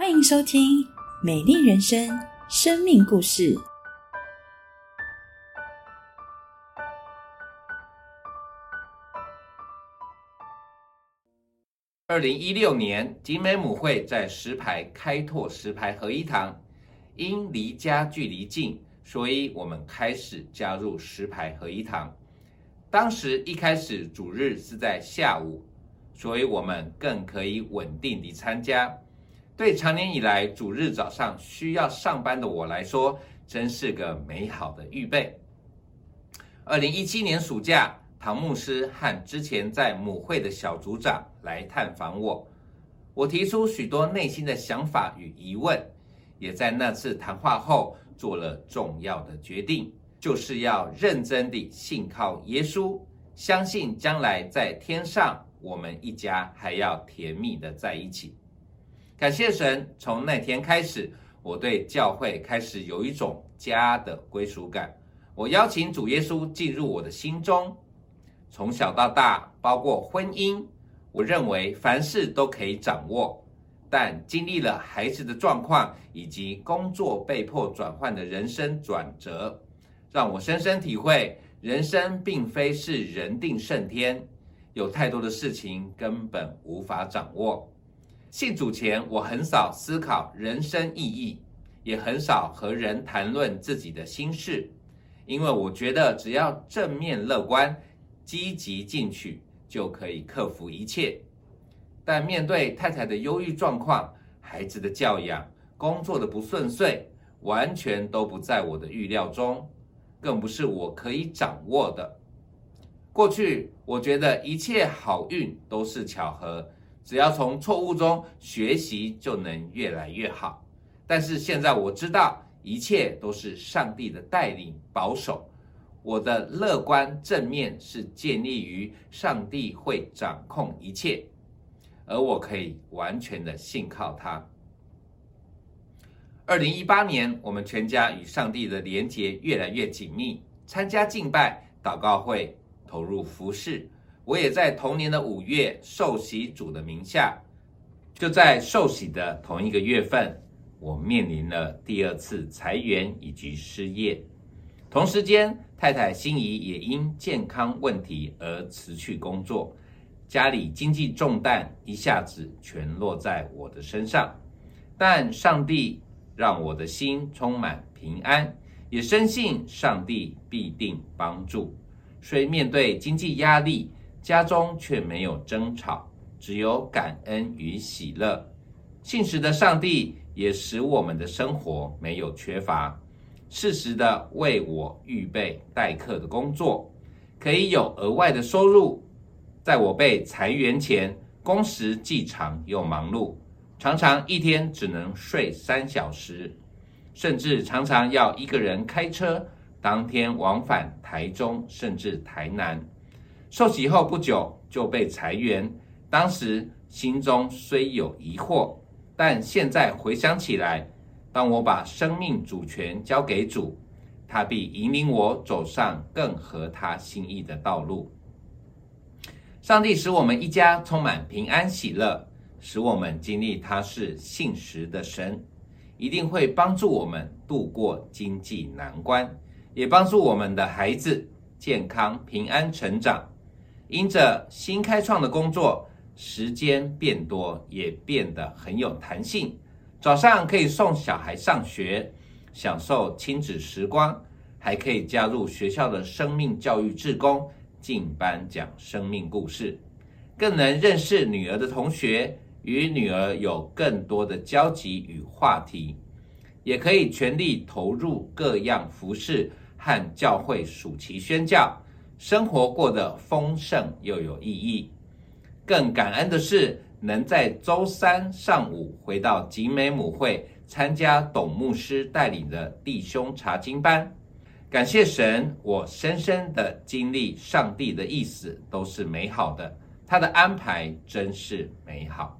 欢迎收听《美丽人生》生命故事。二零一六年，景美母会在石牌开拓石牌合一堂，因离家距离近，所以我们开始加入石牌合一堂。当时一开始主日是在下午，所以我们更可以稳定地参加。对长年以来主日早上需要上班的我来说，真是个美好的预备。二零一七年暑假。唐牧师和之前在母会的小组长来探访我，我提出许多内心的想法与疑问，也在那次谈话后做了重要的决定，就是要认真地信靠耶稣，相信将来在天上我们一家还要甜蜜的在一起。感谢神，从那天开始，我对教会开始有一种家的归属感。我邀请主耶稣进入我的心中。从小到大，包括婚姻，我认为凡事都可以掌握，但经历了孩子的状况以及工作被迫转换的人生转折，让我深深体会，人生并非是人定胜天，有太多的事情根本无法掌握。信主前，我很少思考人生意义，也很少和人谈论自己的心事，因为我觉得只要正面乐观。积极进取就可以克服一切，但面对太太的忧郁状况、孩子的教养、工作的不顺遂，完全都不在我的预料中，更不是我可以掌握的。过去我觉得一切好运都是巧合，只要从错误中学习就能越来越好。但是现在我知道，一切都是上帝的带领保守。我的乐观正面是建立于上帝会掌控一切，而我可以完全的信靠他。二零一八年，我们全家与上帝的连结越来越紧密，参加敬拜、祷告会，投入服饰。我也在同年的五月受洗主的名下，就在受洗的同一个月份，我面临了第二次裁员以及失业。同时间，太太心仪也因健康问题而辞去工作，家里经济重担一下子全落在我的身上。但上帝让我的心充满平安，也深信上帝必定帮助。虽面对经济压力，家中却没有争吵，只有感恩与喜乐。信实的上帝也使我们的生活没有缺乏。适时的为我预备待客的工作，可以有额外的收入。在我被裁员前，工时既长又忙碌，常常一天只能睡三小时，甚至常常要一个人开车，当天往返台中甚至台南。受洗后不久就被裁员，当时心中虽有疑惑，但现在回想起来。当我把生命主权交给主，他必引领我走上更合他心意的道路。上帝使我们一家充满平安喜乐，使我们经历他是信实的神，一定会帮助我们度过经济难关，也帮助我们的孩子健康平安成长。因着新开创的工作，时间变多，也变得很有弹性。早上可以送小孩上学，享受亲子时光，还可以加入学校的生命教育志工，进班讲生命故事，更能认识女儿的同学，与女儿有更多的交集与话题，也可以全力投入各样服饰和教会暑期宣教，生活过得丰盛又有意义。更感恩的是。能在周三上午回到集美母会参加董牧师带领的弟兄查经班，感谢神，我深深的经历上帝的意思都是美好的，他的安排真是美好。